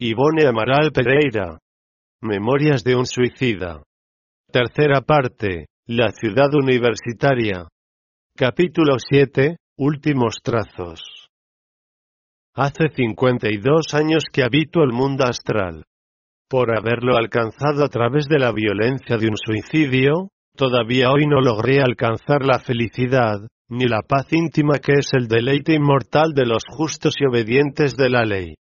Ivone Amaral Pereira. Memorias de un suicida. Tercera parte. La ciudad universitaria. Capítulo 7. Últimos trazos. Hace 52 años que habito el mundo astral. Por haberlo alcanzado a través de la violencia de un suicidio, todavía hoy no logré alcanzar la felicidad, ni la paz íntima que es el deleite inmortal de los justos y obedientes de la ley.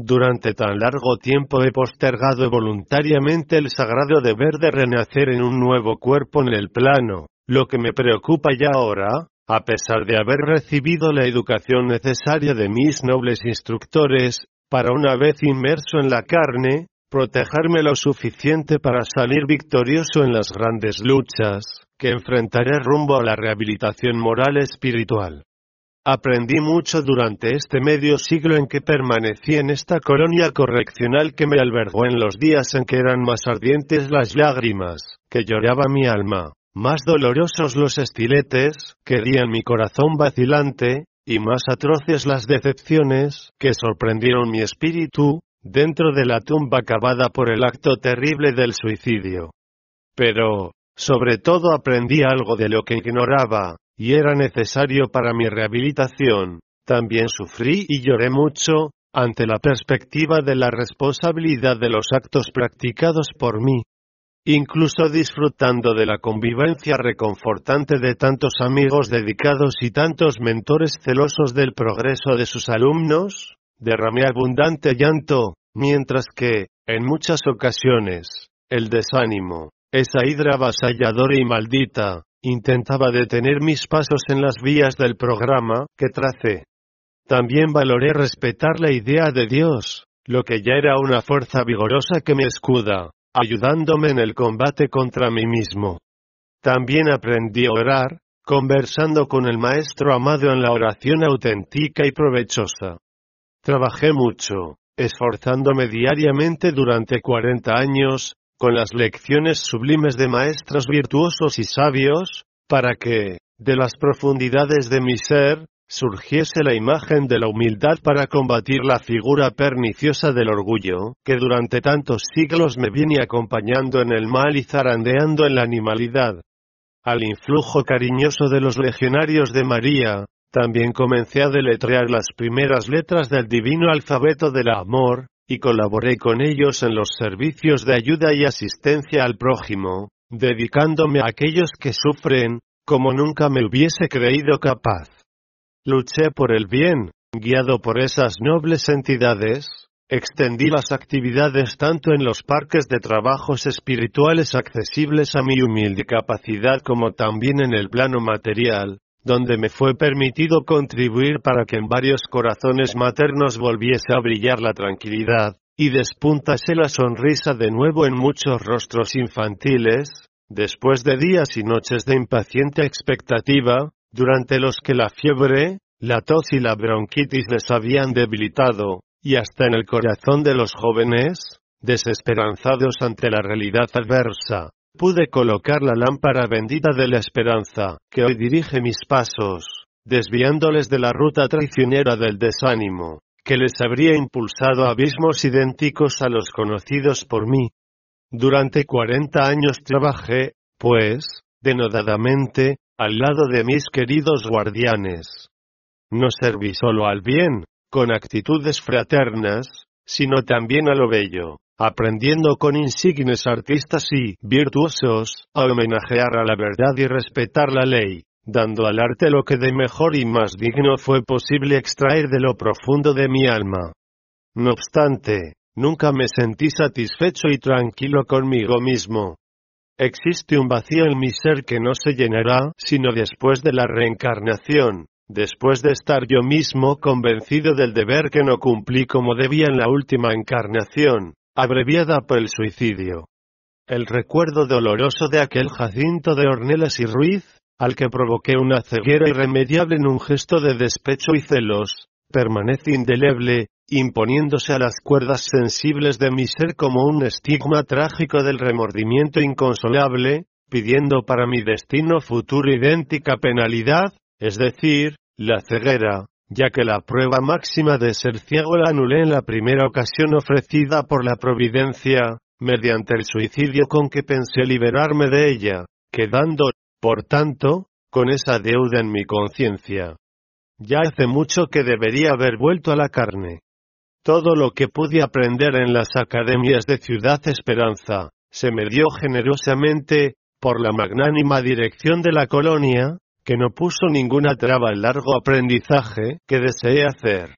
Durante tan largo tiempo he postergado voluntariamente el sagrado deber de renacer en un nuevo cuerpo en el plano, lo que me preocupa ya ahora, a pesar de haber recibido la educación necesaria de mis nobles instructores, para una vez inmerso en la carne, protegerme lo suficiente para salir victorioso en las grandes luchas, que enfrentaré rumbo a la rehabilitación moral espiritual. Aprendí mucho durante este medio siglo en que permanecí en esta colonia correccional que me albergó en los días en que eran más ardientes las lágrimas, que lloraba mi alma, más dolorosos los estiletes, que herían mi corazón vacilante, y más atroces las decepciones, que sorprendieron mi espíritu, dentro de la tumba cavada por el acto terrible del suicidio. Pero, sobre todo aprendí algo de lo que ignoraba, y era necesario para mi rehabilitación. También sufrí y lloré mucho, ante la perspectiva de la responsabilidad de los actos practicados por mí. Incluso disfrutando de la convivencia reconfortante de tantos amigos dedicados y tantos mentores celosos del progreso de sus alumnos, derramé abundante llanto, mientras que, en muchas ocasiones, el desánimo, esa hidra avasalladora y maldita, Intentaba detener mis pasos en las vías del programa que tracé. También valoré respetar la idea de Dios, lo que ya era una fuerza vigorosa que me escuda, ayudándome en el combate contra mí mismo. También aprendí a orar, conversando con el Maestro amado en la oración auténtica y provechosa. Trabajé mucho, esforzándome diariamente durante 40 años, con las lecciones sublimes de maestros virtuosos y sabios, para que, de las profundidades de mi ser, surgiese la imagen de la humildad para combatir la figura perniciosa del orgullo, que durante tantos siglos me viene acompañando en el mal y zarandeando en la animalidad. Al influjo cariñoso de los legionarios de María, también comencé a deletrear las primeras letras del divino alfabeto del amor, y colaboré con ellos en los servicios de ayuda y asistencia al prójimo, dedicándome a aquellos que sufren, como nunca me hubiese creído capaz. Luché por el bien, guiado por esas nobles entidades, extendí las actividades tanto en los parques de trabajos espirituales accesibles a mi humilde capacidad como también en el plano material, donde me fue permitido contribuir para que en varios corazones maternos volviese a brillar la tranquilidad, y despuntase la sonrisa de nuevo en muchos rostros infantiles, después de días y noches de impaciente expectativa, durante los que la fiebre, la tos y la bronquitis les habían debilitado, y hasta en el corazón de los jóvenes, desesperanzados ante la realidad adversa, pude colocar la lámpara bendita de la esperanza, que hoy dirige mis pasos, desviándoles de la ruta traicionera del desánimo, que les habría impulsado a abismos idénticos a los conocidos por mí. Durante cuarenta años trabajé, pues, denodadamente, al lado de mis queridos guardianes. No serví solo al bien, con actitudes fraternas, sino también a lo bello, aprendiendo con insignes artistas y virtuosos a homenajear a la verdad y respetar la ley, dando al arte lo que de mejor y más digno fue posible extraer de lo profundo de mi alma. No obstante, nunca me sentí satisfecho y tranquilo conmigo mismo. Existe un vacío en mi ser que no se llenará sino después de la reencarnación, después de estar yo mismo convencido del deber que no cumplí como debía en la última encarnación, abreviada por el suicidio. El recuerdo doloroso de aquel Jacinto de Ornelas y Ruiz, al que provoqué una ceguera irremediable en un gesto de despecho y celos, permanece indeleble, imponiéndose a las cuerdas sensibles de mi ser como un estigma trágico del remordimiento inconsolable, pidiendo para mi destino futuro idéntica penalidad, es decir, la ceguera, ya que la prueba máxima de ser ciego la anulé en la primera ocasión ofrecida por la providencia, mediante el suicidio con que pensé liberarme de ella, quedando, por tanto, con esa deuda en mi conciencia. Ya hace mucho que debería haber vuelto a la carne. Todo lo que pude aprender en las academias de Ciudad Esperanza, se me dio generosamente, por la magnánima dirección de la colonia, que no puso ninguna traba al largo aprendizaje que deseé hacer.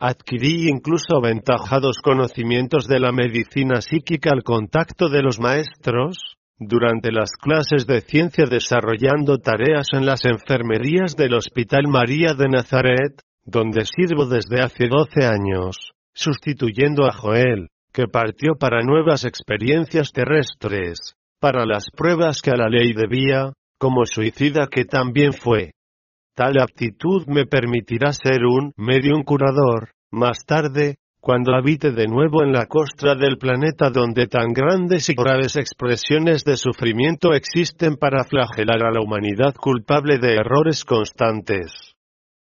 Adquirí incluso aventajados conocimientos de la medicina psíquica al contacto de los maestros, durante las clases de ciencia desarrollando tareas en las enfermerías del Hospital María de Nazaret, donde sirvo desde hace 12 años, sustituyendo a Joel, que partió para nuevas experiencias terrestres, para las pruebas que a la ley debía, como suicida que también fue. Tal aptitud me permitirá ser un medium curador, más tarde, cuando habite de nuevo en la costra del planeta donde tan grandes y graves expresiones de sufrimiento existen para flagelar a la humanidad culpable de errores constantes.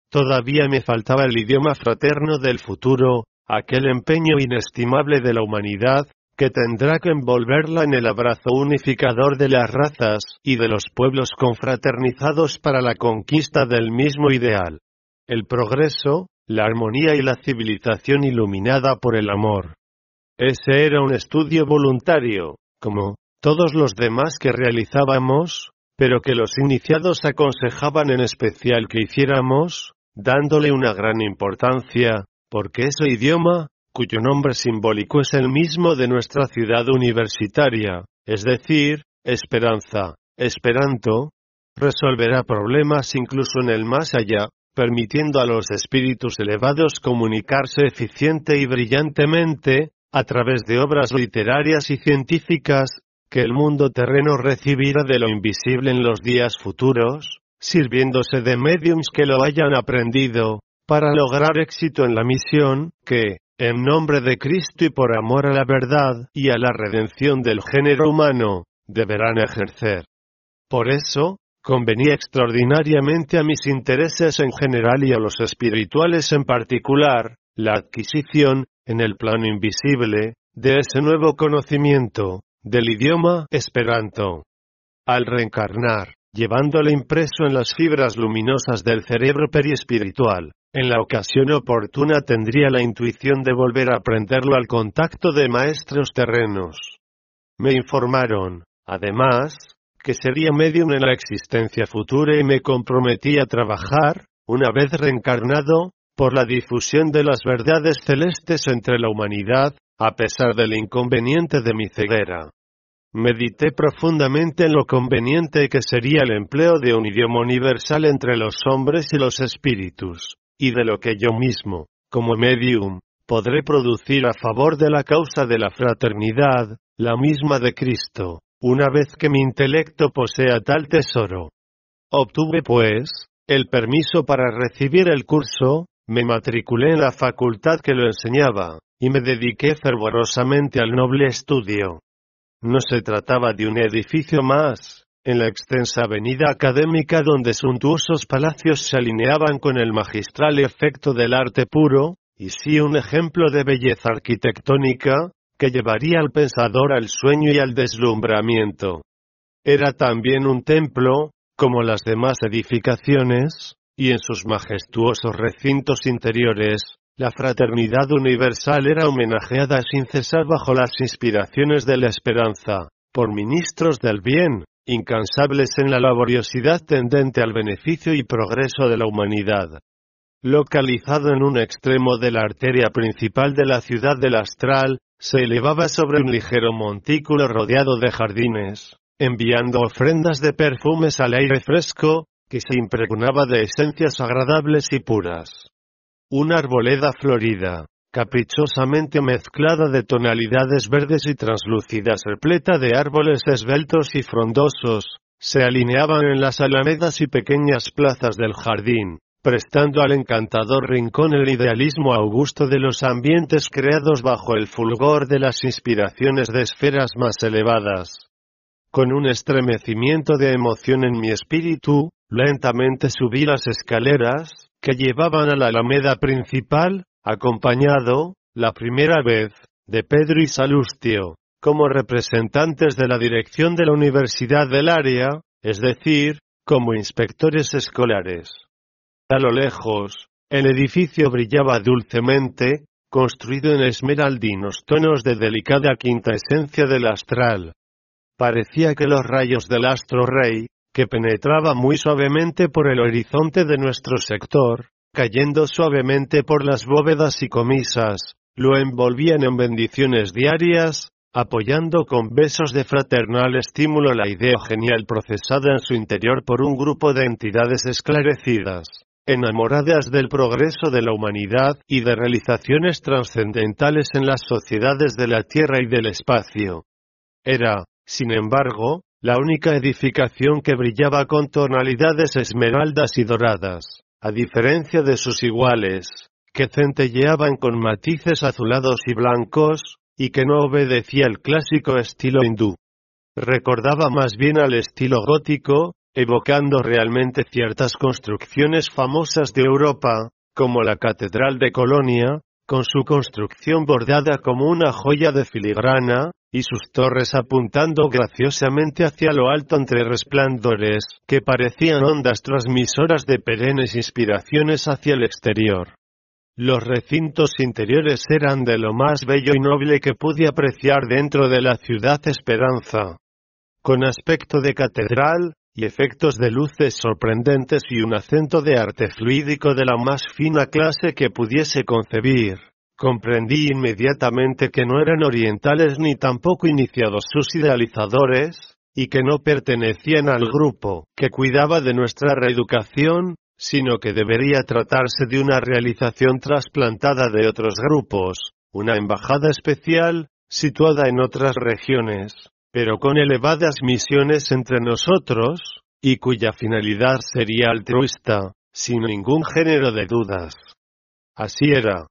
Todavía me faltaba el idioma fraterno del futuro, aquel empeño inestimable de la humanidad, que tendrá que envolverla en el abrazo unificador de las razas y de los pueblos confraternizados para la conquista del mismo ideal. El progreso, la armonía y la civilización iluminada por el amor. Ese era un estudio voluntario, como todos los demás que realizábamos, pero que los iniciados aconsejaban en especial que hiciéramos, dándole una gran importancia, porque ese idioma, cuyo nombre simbólico es el mismo de nuestra ciudad universitaria, es decir, esperanza, esperanto, resolverá problemas incluso en el más allá, permitiendo a los espíritus elevados comunicarse eficiente y brillantemente, a través de obras literarias y científicas, que el mundo terreno recibirá de lo invisible en los días futuros, sirviéndose de mediums que lo hayan aprendido, para lograr éxito en la misión, que, en nombre de Cristo y por amor a la verdad y a la redención del género humano, deberán ejercer. Por eso, convenía extraordinariamente a mis intereses en general y a los espirituales en particular, la adquisición, en el plano invisible, de ese nuevo conocimiento, del idioma esperanto. Al reencarnar, llevándole impreso en las fibras luminosas del cerebro periespiritual, en la ocasión oportuna tendría la intuición de volver a aprenderlo al contacto de maestros terrenos. Me informaron, además, que sería medium en la existencia futura y me comprometí a trabajar, una vez reencarnado, por la difusión de las verdades celestes entre la humanidad, a pesar del inconveniente de mi ceguera. Medité profundamente en lo conveniente que sería el empleo de un idioma universal entre los hombres y los espíritus y de lo que yo mismo, como medium, podré producir a favor de la causa de la fraternidad, la misma de Cristo, una vez que mi intelecto posea tal tesoro. Obtuve, pues, el permiso para recibir el curso, me matriculé en la facultad que lo enseñaba, y me dediqué fervorosamente al noble estudio. No se trataba de un edificio más, en la extensa avenida académica donde suntuosos palacios se alineaban con el magistral efecto del arte puro, y sí un ejemplo de belleza arquitectónica, que llevaría al pensador al sueño y al deslumbramiento. Era también un templo, como las demás edificaciones, y en sus majestuosos recintos interiores, la fraternidad universal era homenajeada sin cesar bajo las inspiraciones de la esperanza, por ministros del bien, incansables en la laboriosidad tendente al beneficio y progreso de la humanidad. Localizado en un extremo de la arteria principal de la ciudad del Astral, se elevaba sobre un ligero montículo rodeado de jardines, enviando ofrendas de perfumes al aire fresco, que se impregnaba de esencias agradables y puras. Una arboleda florida, caprichosamente mezclada de tonalidades verdes y translúcidas repleta de árboles esbeltos y frondosos, se alineaban en las alamedas y pequeñas plazas del jardín, prestando al encantador rincón el idealismo augusto de los ambientes creados bajo el fulgor de las inspiraciones de esferas más elevadas. Con un estremecimiento de emoción en mi espíritu, lentamente subí las escaleras, que llevaban a la alameda principal, acompañado, la primera vez, de Pedro y Salustio, como representantes de la dirección de la universidad del área, es decir, como inspectores escolares. A lo lejos, el edificio brillaba dulcemente, construido en esmeraldinos tonos de delicada quinta esencia del astral. Parecía que los rayos del astro rey, que penetraba muy suavemente por el horizonte de nuestro sector, cayendo suavemente por las bóvedas y comisas, lo envolvían en bendiciones diarias, apoyando con besos de fraternal estímulo la idea genial procesada en su interior por un grupo de entidades esclarecidas, enamoradas del progreso de la humanidad y de realizaciones trascendentales en las sociedades de la Tierra y del espacio. Era, sin embargo, la única edificación que brillaba con tonalidades esmeraldas y doradas, a diferencia de sus iguales, que centelleaban con matices azulados y blancos, y que no obedecía el clásico estilo hindú. Recordaba más bien al estilo gótico, evocando realmente ciertas construcciones famosas de Europa, como la Catedral de Colonia, con su construcción bordada como una joya de filigrana, y sus torres apuntando graciosamente hacia lo alto entre resplandores, que parecían ondas transmisoras de perennes inspiraciones hacia el exterior. Los recintos interiores eran de lo más bello y noble que pude apreciar dentro de la ciudad Esperanza. Con aspecto de catedral, y efectos de luces sorprendentes y un acento de arte fluídico de la más fina clase que pudiese concebir. Comprendí inmediatamente que no eran orientales ni tampoco iniciados sus idealizadores, y que no pertenecían al grupo que cuidaba de nuestra reeducación, sino que debería tratarse de una realización trasplantada de otros grupos, una embajada especial, situada en otras regiones, pero con elevadas misiones entre nosotros, y cuya finalidad sería altruista, sin ningún género de dudas. Así era.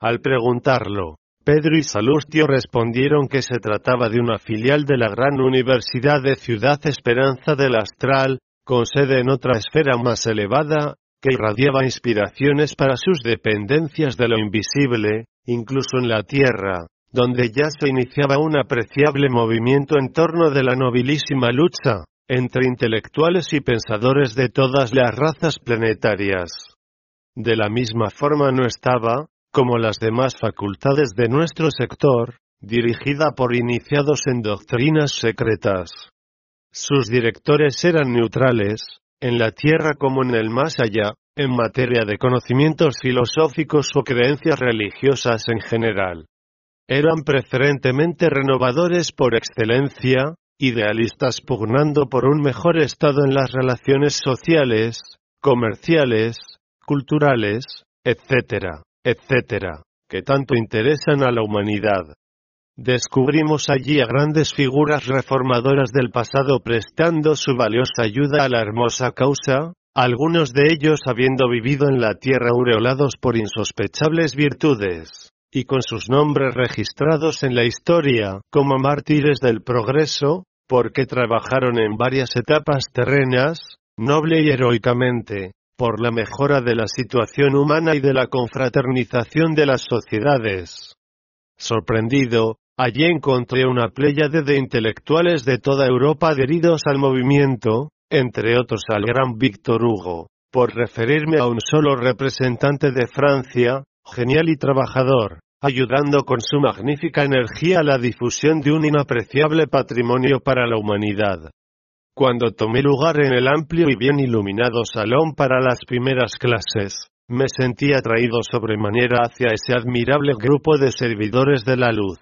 Al preguntarlo, Pedro y Salustio respondieron que se trataba de una filial de la gran Universidad de Ciudad Esperanza del Astral, con sede en otra esfera más elevada, que irradiaba inspiraciones para sus dependencias de lo invisible, incluso en la tierra, donde ya se iniciaba un apreciable movimiento en torno de la nobilísima lucha, entre intelectuales y pensadores de todas las razas planetarias. De la misma forma no estaba, como las demás facultades de nuestro sector, dirigida por iniciados en doctrinas secretas. Sus directores eran neutrales, en la tierra como en el más allá, en materia de conocimientos filosóficos o creencias religiosas en general. Eran preferentemente renovadores por excelencia, idealistas pugnando por un mejor estado en las relaciones sociales, comerciales, culturales, etc., etc., que tanto interesan a la humanidad. Descubrimos allí a grandes figuras reformadoras del pasado prestando su valiosa ayuda a la hermosa causa, algunos de ellos habiendo vivido en la tierra aureolados por insospechables virtudes, y con sus nombres registrados en la historia como mártires del progreso, porque trabajaron en varias etapas terrenas, noble y heroicamente, por la mejora de la situación humana y de la confraternización de las sociedades. Sorprendido, Allí encontré una pléyade de intelectuales de toda Europa adheridos al movimiento, entre otros al gran Víctor Hugo, por referirme a un solo representante de Francia, genial y trabajador, ayudando con su magnífica energía a la difusión de un inapreciable patrimonio para la humanidad. Cuando tomé lugar en el amplio y bien iluminado salón para las primeras clases, me sentí atraído sobremanera hacia ese admirable grupo de servidores de la luz.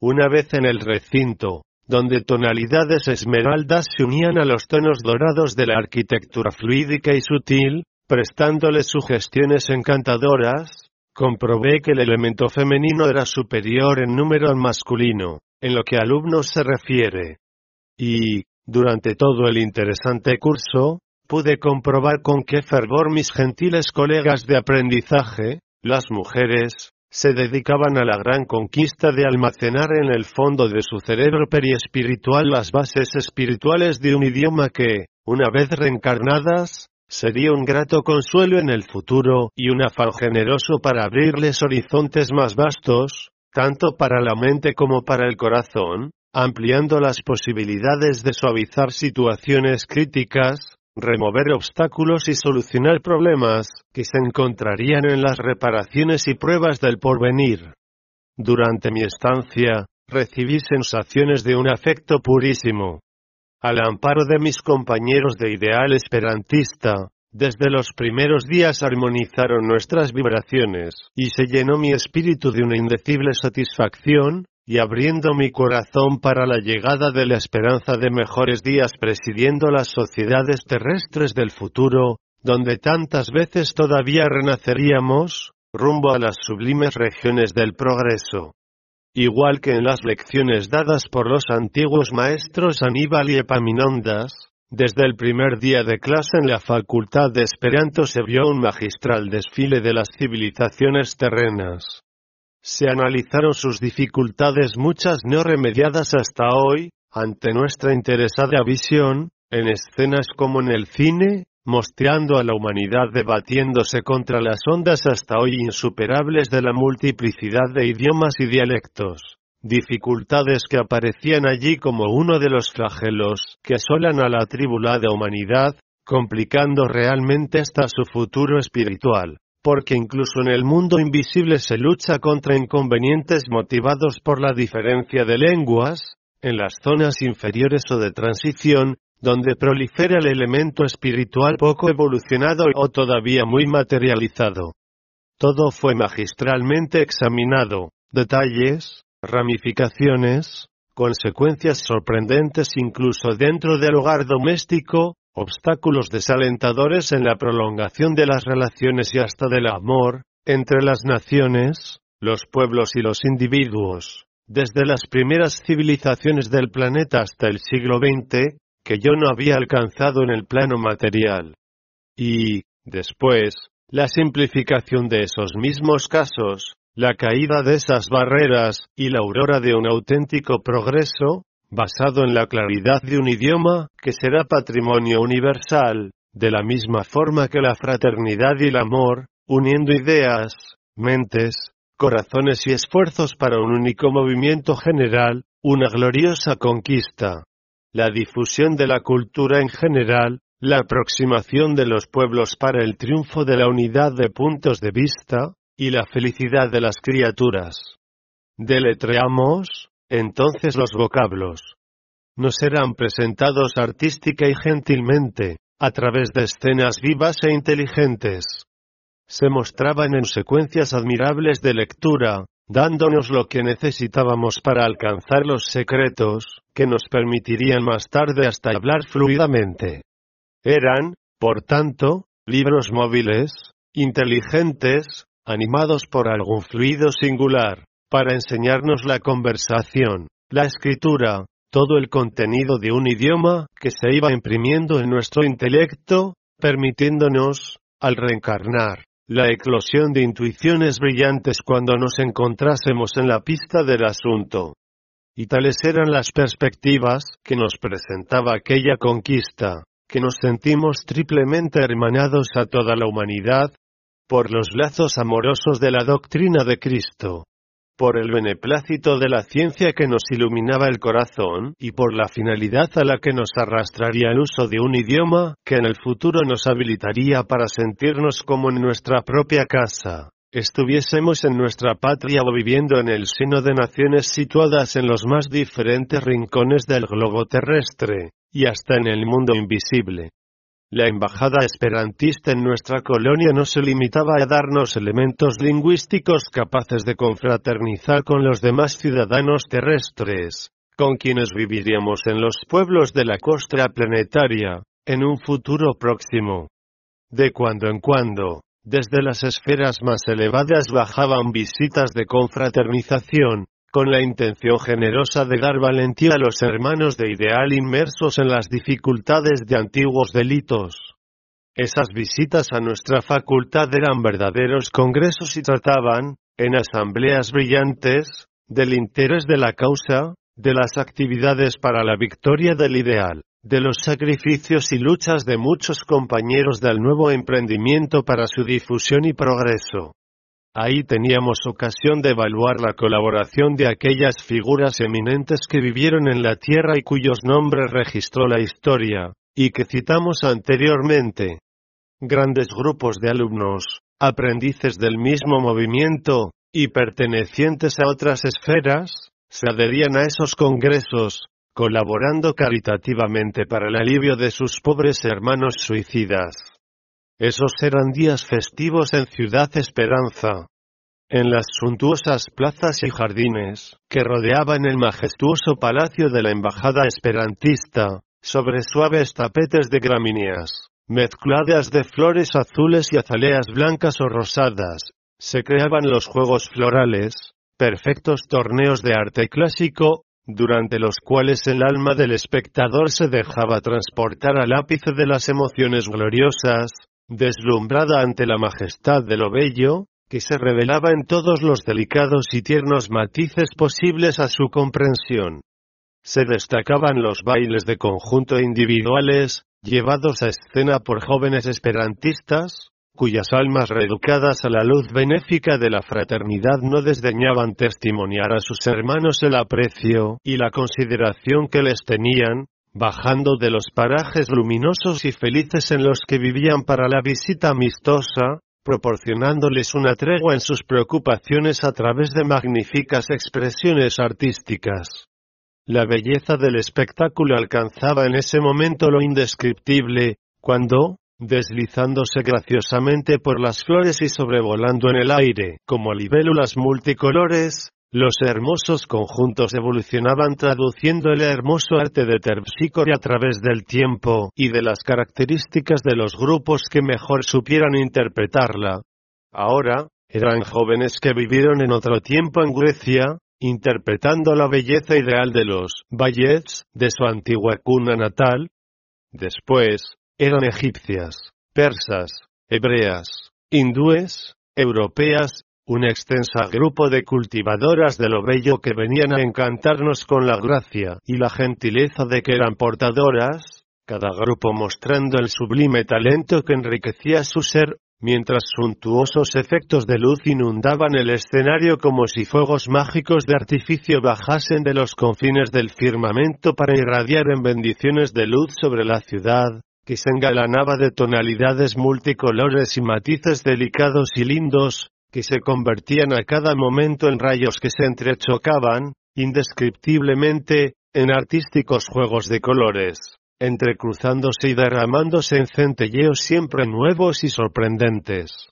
Una vez en el recinto, donde tonalidades esmeraldas se unían a los tonos dorados de la arquitectura fluídica y sutil, prestándole sugestiones encantadoras, comprobé que el elemento femenino era superior en número al masculino, en lo que alumnos se refiere. Y, durante todo el interesante curso, pude comprobar con qué fervor mis gentiles colegas de aprendizaje, las mujeres, se dedicaban a la gran conquista de almacenar en el fondo de su cerebro periespiritual las bases espirituales de un idioma que, una vez reencarnadas, sería un grato consuelo en el futuro y un afán generoso para abrirles horizontes más vastos, tanto para la mente como para el corazón, ampliando las posibilidades de suavizar situaciones críticas, remover obstáculos y solucionar problemas que se encontrarían en las reparaciones y pruebas del porvenir. Durante mi estancia, recibí sensaciones de un afecto purísimo. Al amparo de mis compañeros de ideal esperantista, desde los primeros días armonizaron nuestras vibraciones, y se llenó mi espíritu de una indecible satisfacción, y abriendo mi corazón para la llegada de la esperanza de mejores días presidiendo las sociedades terrestres del futuro, donde tantas veces todavía renaceríamos, rumbo a las sublimes regiones del progreso. Igual que en las lecciones dadas por los antiguos maestros Aníbal y Epaminondas, desde el primer día de clase en la Facultad de Esperanto se vio un magistral desfile de las civilizaciones terrenas. Se analizaron sus dificultades muchas no remediadas hasta hoy, ante nuestra interesada visión, en escenas como en el cine, mostrando a la humanidad debatiéndose contra las ondas hasta hoy insuperables de la multiplicidad de idiomas y dialectos, dificultades que aparecían allí como uno de los flagelos que asolan a la tribulada humanidad, complicando realmente hasta su futuro espiritual, porque incluso en el mundo invisible se lucha contra inconvenientes motivados por la diferencia de lenguas, en las zonas inferiores o de transición, donde prolifera el elemento espiritual poco evolucionado o todavía muy materializado. Todo fue magistralmente examinado, detalles, ramificaciones, consecuencias sorprendentes incluso dentro del hogar doméstico, obstáculos desalentadores en la prolongación de las relaciones y hasta del amor, entre las naciones, los pueblos y los individuos, desde las primeras civilizaciones del planeta hasta el siglo XX, que yo no había alcanzado en el plano material. Y, después, la simplificación de esos mismos casos, la caída de esas barreras, y la aurora de un auténtico progreso, basado en la claridad de un idioma, que será patrimonio universal, de la misma forma que la fraternidad y el amor, uniendo ideas, mentes, corazones y esfuerzos para un único movimiento general, una gloriosa conquista la difusión de la cultura en general, la aproximación de los pueblos para el triunfo de la unidad de puntos de vista, y la felicidad de las criaturas. Deletreamos, entonces los vocablos. Nos serán presentados artística y gentilmente, a través de escenas vivas e inteligentes. Se mostraban en secuencias admirables de lectura, dándonos lo que necesitábamos para alcanzar los secretos, que nos permitirían más tarde hasta hablar fluidamente. Eran, por tanto, libros móviles, inteligentes, animados por algún fluido singular, para enseñarnos la conversación, la escritura, todo el contenido de un idioma que se iba imprimiendo en nuestro intelecto, permitiéndonos, al reencarnar, la eclosión de intuiciones brillantes cuando nos encontrásemos en la pista del asunto. Y tales eran las perspectivas que nos presentaba aquella conquista, que nos sentimos triplemente hermanados a toda la humanidad, por los lazos amorosos de la doctrina de Cristo, por el beneplácito de la ciencia que nos iluminaba el corazón y por la finalidad a la que nos arrastraría el uso de un idioma que en el futuro nos habilitaría para sentirnos como en nuestra propia casa estuviésemos en nuestra patria o viviendo en el seno de naciones situadas en los más diferentes rincones del globo terrestre, y hasta en el mundo invisible. La embajada esperantista en nuestra colonia no se limitaba a darnos elementos lingüísticos capaces de confraternizar con los demás ciudadanos terrestres, con quienes viviríamos en los pueblos de la costa planetaria, en un futuro próximo. De cuando en cuando, desde las esferas más elevadas bajaban visitas de confraternización, con la intención generosa de dar valentía a los hermanos de ideal inmersos en las dificultades de antiguos delitos. Esas visitas a nuestra facultad eran verdaderos congresos y trataban, en asambleas brillantes, del interés de la causa, de las actividades para la victoria del ideal, de los sacrificios y luchas de muchos compañeros del nuevo emprendimiento para su difusión y progreso. Ahí teníamos ocasión de evaluar la colaboración de aquellas figuras eminentes que vivieron en la tierra y cuyos nombres registró la historia, y que citamos anteriormente. Grandes grupos de alumnos, aprendices del mismo movimiento, y pertenecientes a otras esferas, se adherían a esos congresos, colaborando caritativamente para el alivio de sus pobres hermanos suicidas. Esos eran días festivos en Ciudad Esperanza. En las suntuosas plazas y jardines, que rodeaban el majestuoso palacio de la Embajada Esperantista, sobre suaves tapetes de gramíneas, mezcladas de flores azules y azaleas blancas o rosadas, se creaban los juegos florales, perfectos torneos de arte clásico, durante los cuales el alma del espectador se dejaba transportar al ápice de las emociones gloriosas, deslumbrada ante la majestad de lo bello, que se revelaba en todos los delicados y tiernos matices posibles a su comprensión. Se destacaban los bailes de conjunto individuales, llevados a escena por jóvenes esperantistas, cuyas almas reeducadas a la luz benéfica de la fraternidad no desdeñaban testimoniar a sus hermanos el aprecio y la consideración que les tenían, bajando de los parajes luminosos y felices en los que vivían para la visita amistosa, proporcionándoles una tregua en sus preocupaciones a través de magníficas expresiones artísticas. La belleza del espectáculo alcanzaba en ese momento lo indescriptible, cuando, deslizándose graciosamente por las flores y sobrevolando en el aire, como libélulas multicolores, los hermosos conjuntos evolucionaban traduciendo el hermoso arte de Terpsícore a través del tiempo y de las características de los grupos que mejor supieran interpretarla. Ahora, eran jóvenes que vivieron en otro tiempo en Grecia, interpretando la belleza ideal de los ballets de su antigua cuna natal. Después, eran egipcias, persas, hebreas, hindúes, europeas un extensa grupo de cultivadoras de lo bello que venían a encantarnos con la gracia y la gentileza de que eran portadoras, cada grupo mostrando el sublime talento que enriquecía su ser, mientras suntuosos efectos de luz inundaban el escenario como si fuegos mágicos de artificio bajasen de los confines del firmamento para irradiar en bendiciones de luz sobre la ciudad, que se engalanaba de tonalidades multicolores y matices delicados y lindos, que se convertían a cada momento en rayos que se entrechocaban, indescriptiblemente, en artísticos juegos de colores, entrecruzándose y derramándose en centelleos siempre nuevos y sorprendentes.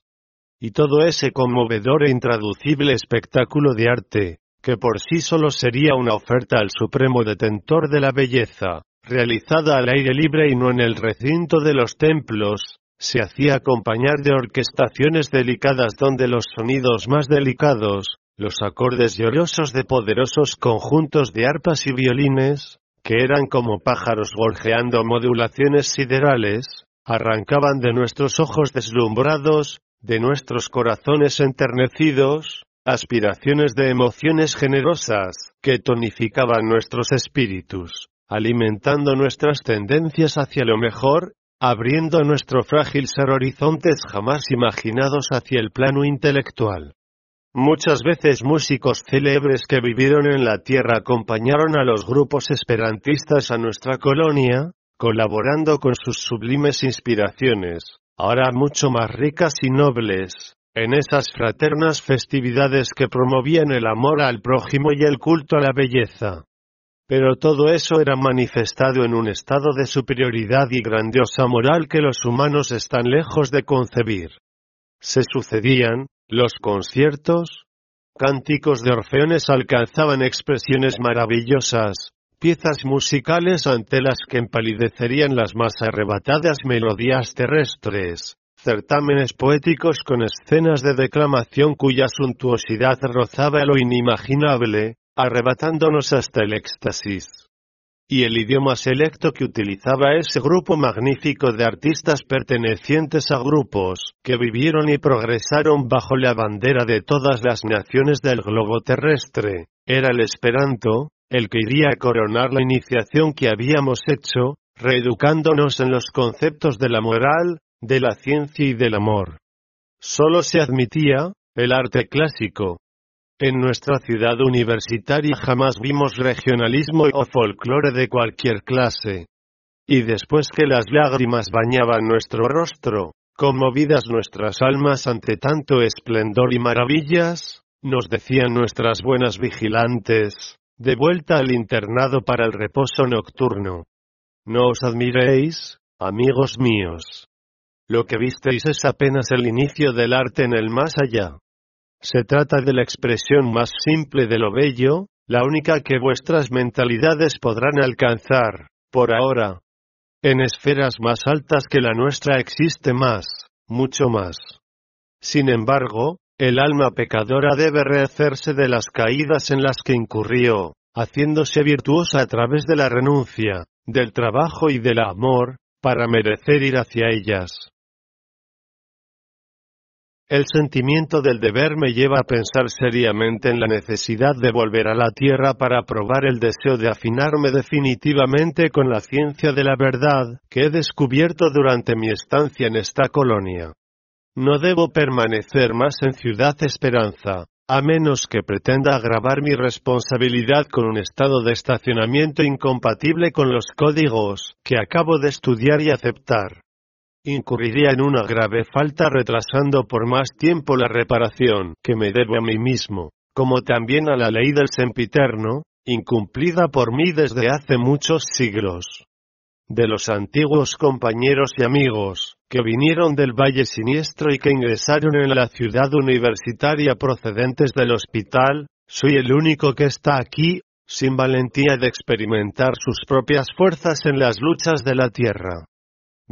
Y todo ese conmovedor e intraducible espectáculo de arte, que por sí solo sería una oferta al supremo detentor de la belleza, realizada al aire libre y no en el recinto de los templos, se hacía acompañar de orquestaciones delicadas donde los sonidos más delicados, los acordes llorosos de poderosos conjuntos de arpas y violines, que eran como pájaros gorjeando modulaciones siderales, arrancaban de nuestros ojos deslumbrados, de nuestros corazones enternecidos, aspiraciones de emociones generosas, que tonificaban nuestros espíritus, alimentando nuestras tendencias hacia lo mejor abriendo nuestro frágil ser horizontes jamás imaginados hacia el plano intelectual. Muchas veces músicos célebres que vivieron en la tierra acompañaron a los grupos esperantistas a nuestra colonia, colaborando con sus sublimes inspiraciones, ahora mucho más ricas y nobles, en esas fraternas festividades que promovían el amor al prójimo y el culto a la belleza. Pero todo eso era manifestado en un estado de superioridad y grandiosa moral que los humanos están lejos de concebir. Se sucedían, los conciertos, cánticos de orfeones alcanzaban expresiones maravillosas, piezas musicales ante las que empalidecerían las más arrebatadas melodías terrestres, certámenes poéticos con escenas de declamación cuya suntuosidad rozaba lo inimaginable, arrebatándonos hasta el éxtasis. Y el idioma selecto que utilizaba ese grupo magnífico de artistas pertenecientes a grupos que vivieron y progresaron bajo la bandera de todas las naciones del globo terrestre, era el esperanto, el que iría a coronar la iniciación que habíamos hecho, reeducándonos en los conceptos de la moral, de la ciencia y del amor. Solo se admitía, el arte clásico. En nuestra ciudad universitaria jamás vimos regionalismo o folclore de cualquier clase. Y después que las lágrimas bañaban nuestro rostro, conmovidas nuestras almas ante tanto esplendor y maravillas, nos decían nuestras buenas vigilantes, de vuelta al internado para el reposo nocturno. No os admiréis, amigos míos. Lo que visteis es apenas el inicio del arte en el más allá. Se trata de la expresión más simple de lo bello, la única que vuestras mentalidades podrán alcanzar, por ahora. En esferas más altas que la nuestra existe más, mucho más. Sin embargo, el alma pecadora debe rehacerse de las caídas en las que incurrió, haciéndose virtuosa a través de la renuncia, del trabajo y del amor, para merecer ir hacia ellas. El sentimiento del deber me lleva a pensar seriamente en la necesidad de volver a la tierra para probar el deseo de afinarme definitivamente con la ciencia de la verdad que he descubierto durante mi estancia en esta colonia. No debo permanecer más en Ciudad Esperanza, a menos que pretenda agravar mi responsabilidad con un estado de estacionamiento incompatible con los códigos que acabo de estudiar y aceptar. Incurriría en una grave falta retrasando por más tiempo la reparación que me debo a mí mismo, como también a la ley del sempiterno, incumplida por mí desde hace muchos siglos de los antiguos compañeros y amigos, que vinieron del Valle Siniestro y que ingresaron en la ciudad universitaria procedentes del hospital, soy el único que está aquí, sin valentía de experimentar sus propias fuerzas en las luchas de la tierra.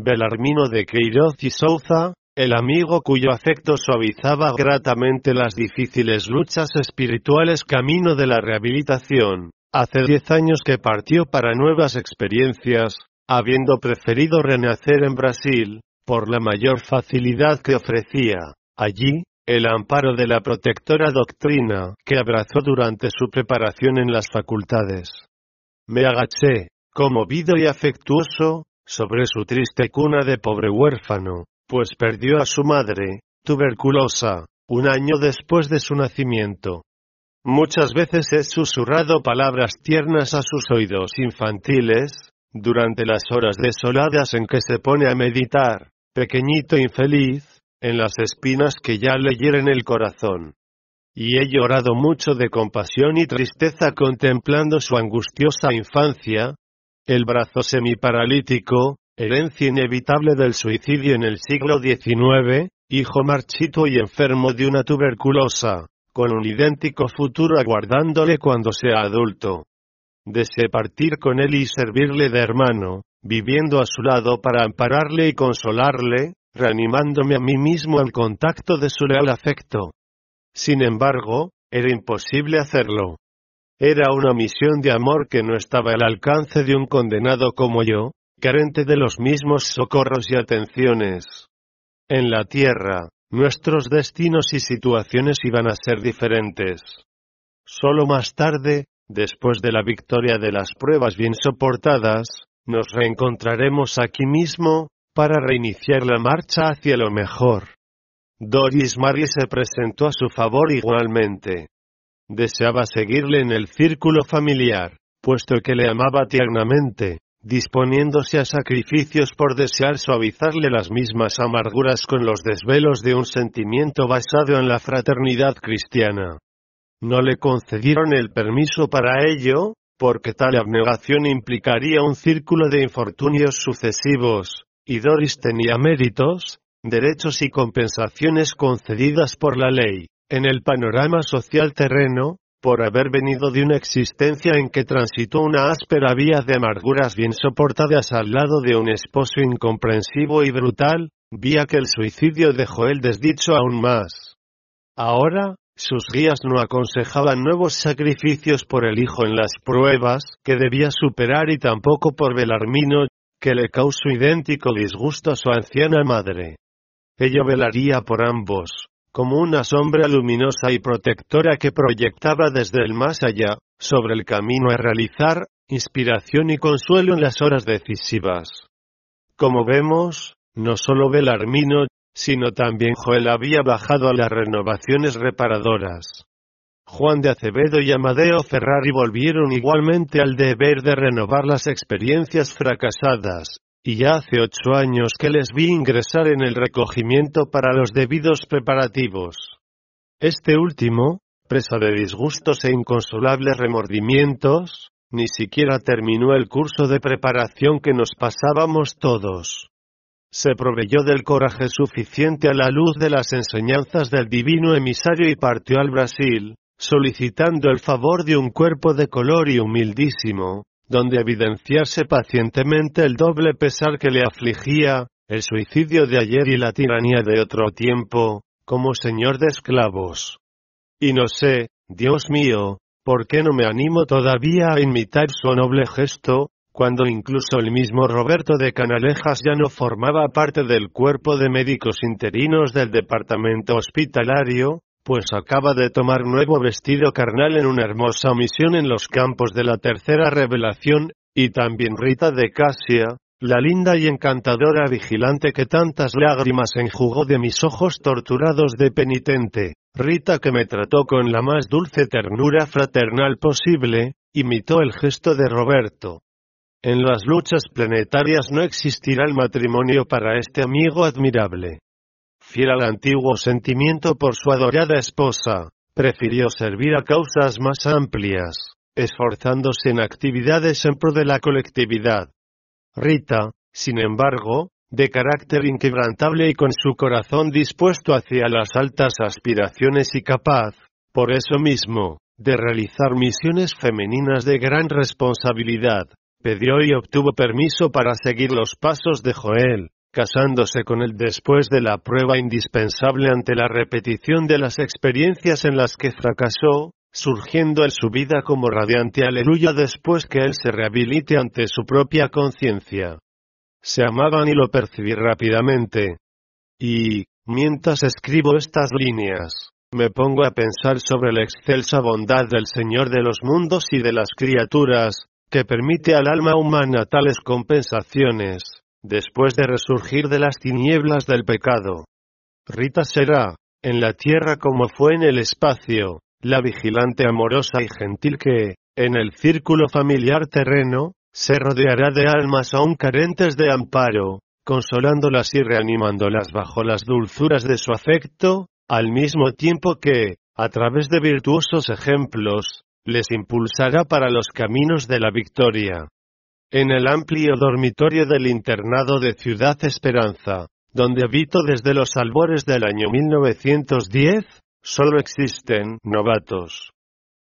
Belarmino de Queiroz y Souza, el amigo cuyo afecto suavizaba gratamente las difíciles luchas espirituales camino de la rehabilitación, hace diez años que partió para nuevas experiencias, habiendo preferido renacer en Brasil, por la mayor facilidad que ofrecía, allí, el amparo de la protectora doctrina que abrazó durante su preparación en las facultades. Me agaché, conmovido y afectuoso, sobre su triste cuna de pobre huérfano, pues perdió a su madre, tuberculosa, un año después de su nacimiento. Muchas veces he susurrado palabras tiernas a sus oídos infantiles, durante las horas desoladas en que se pone a meditar, pequeñito infeliz, en las espinas que ya le hieren el corazón. Y he llorado mucho de compasión y tristeza contemplando su angustiosa infancia, el brazo semiparalítico, herencia inevitable del suicidio en el siglo XIX, hijo marchito y enfermo de una tuberculosa, con un idéntico futuro aguardándole cuando sea adulto. Deseo partir con él y servirle de hermano, viviendo a su lado para ampararle y consolarle, reanimándome a mí mismo al contacto de su leal afecto. Sin embargo, era imposible hacerlo. Era una misión de amor que no estaba al alcance de un condenado como yo, carente de los mismos socorros y atenciones. En la tierra, nuestros destinos y situaciones iban a ser diferentes. Solo más tarde, Después de la victoria de las pruebas bien soportadas, nos reencontraremos aquí mismo, para reiniciar la marcha hacia lo mejor. Doris Marie se presentó a su favor igualmente. Deseaba seguirle en el círculo familiar, puesto que le amaba tiernamente, disponiéndose a sacrificios por desear suavizarle las mismas amarguras con los desvelos de un sentimiento basado en la fraternidad cristiana. No le concedieron el permiso para ello, porque tal abnegación implicaría un círculo de infortunios sucesivos, y Doris tenía méritos, derechos y compensaciones concedidas por la ley, en el panorama social terreno, por haber venido de una existencia en que transitó una áspera vía de amarguras bien soportadas al lado de un esposo incomprensivo y brutal, vía que el suicidio dejó el desdicho aún más. Ahora, sus guías no aconsejaban nuevos sacrificios por el hijo en las pruebas que debía superar y tampoco por Belarmino, que le causó idéntico disgusto a su anciana madre. Ella velaría por ambos, como una sombra luminosa y protectora que proyectaba desde el más allá, sobre el camino a realizar, inspiración y consuelo en las horas decisivas. Como vemos, no solo Belarmino, sino también Joel había bajado a las renovaciones reparadoras. Juan de Acevedo y Amadeo Ferrari volvieron igualmente al deber de renovar las experiencias fracasadas, y ya hace ocho años que les vi ingresar en el recogimiento para los debidos preparativos. Este último, presa de disgustos e inconsolables remordimientos, ni siquiera terminó el curso de preparación que nos pasábamos todos. Se proveyó del coraje suficiente a la luz de las enseñanzas del divino emisario y partió al Brasil, solicitando el favor de un cuerpo de color y humildísimo, donde evidenciarse pacientemente el doble pesar que le afligía, el suicidio de ayer y la tiranía de otro tiempo, como señor de esclavos. Y no sé, Dios mío, ¿por qué no me animo todavía a imitar su noble gesto, cuando incluso el mismo Roberto de Canalejas ya no formaba parte del cuerpo de médicos interinos del departamento hospitalario, pues acaba de tomar nuevo vestido carnal en una hermosa misión en los campos de la tercera revelación, y también Rita de Casia, la linda y encantadora vigilante que tantas lágrimas enjugó de mis ojos torturados de penitente, Rita que me trató con la más dulce ternura fraternal posible, imitó el gesto de Roberto. En las luchas planetarias no existirá el matrimonio para este amigo admirable fiel al antiguo sentimiento por su adorada esposa, prefirió servir a causas más amplias, esforzándose en actividades en pro de la colectividad. Rita, sin embargo, de carácter inquebrantable y con su corazón dispuesto hacia las altas aspiraciones y capaz, por eso mismo, de realizar misiones femeninas de gran responsabilidad, pidió y obtuvo permiso para seguir los pasos de Joel, casándose con él después de la prueba indispensable ante la repetición de las experiencias en las que fracasó, surgiendo en su vida como radiante aleluya después que él se rehabilite ante su propia conciencia. Se amaban y lo percibí rápidamente. Y, mientras escribo estas líneas, me pongo a pensar sobre la excelsa bondad del Señor de los mundos y de las criaturas, que permite al alma humana tales compensaciones, después de resurgir de las tinieblas del pecado. Rita será, en la tierra como fue en el espacio, la vigilante amorosa y gentil que, en el círculo familiar terreno, se rodeará de almas aún carentes de amparo, consolándolas y reanimándolas bajo las dulzuras de su afecto, al mismo tiempo que, a través de virtuosos ejemplos, les impulsará para los caminos de la victoria. En el amplio dormitorio del internado de Ciudad Esperanza, donde habito desde los albores del año 1910, solo existen novatos.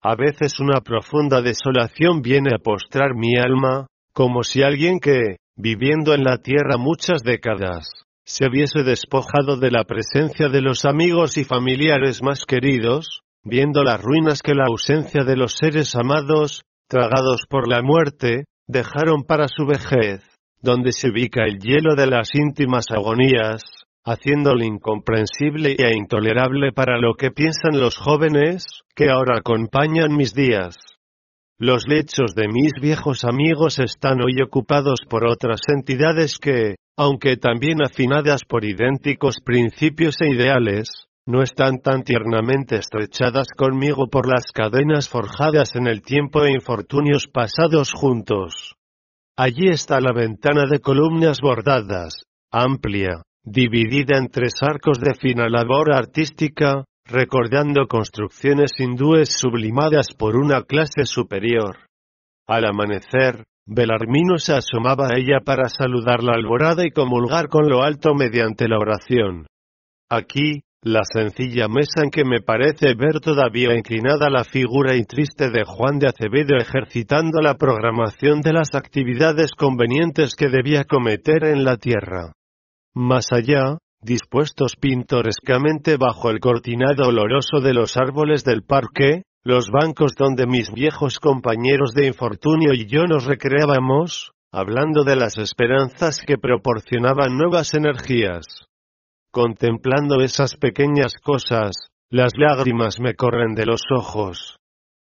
A veces una profunda desolación viene a postrar mi alma, como si alguien que, viviendo en la tierra muchas décadas, se hubiese despojado de la presencia de los amigos y familiares más queridos, viendo las ruinas que la ausencia de los seres amados, tragados por la muerte, dejaron para su vejez, donde se ubica el hielo de las íntimas agonías, haciéndolo incomprensible e intolerable para lo que piensan los jóvenes, que ahora acompañan mis días. Los lechos de mis viejos amigos están hoy ocupados por otras entidades que, aunque también afinadas por idénticos principios e ideales, no están tan tiernamente estrechadas conmigo por las cadenas forjadas en el tiempo e infortunios pasados juntos. Allí está la ventana de columnas bordadas, amplia, dividida en tres arcos de fina labor artística, recordando construcciones hindúes sublimadas por una clase superior. Al amanecer, Belarmino se asomaba a ella para saludar la alborada y comulgar con lo alto mediante la oración. Aquí, la sencilla mesa en que me parece ver todavía inclinada la figura y triste de Juan de Acevedo ejercitando la programación de las actividades convenientes que debía cometer en la tierra. Más allá, dispuestos pintorescamente bajo el cortinado oloroso de los árboles del parque, los bancos donde mis viejos compañeros de infortunio y yo nos recreábamos, hablando de las esperanzas que proporcionaban nuevas energías. Contemplando esas pequeñas cosas, las lágrimas me corren de los ojos.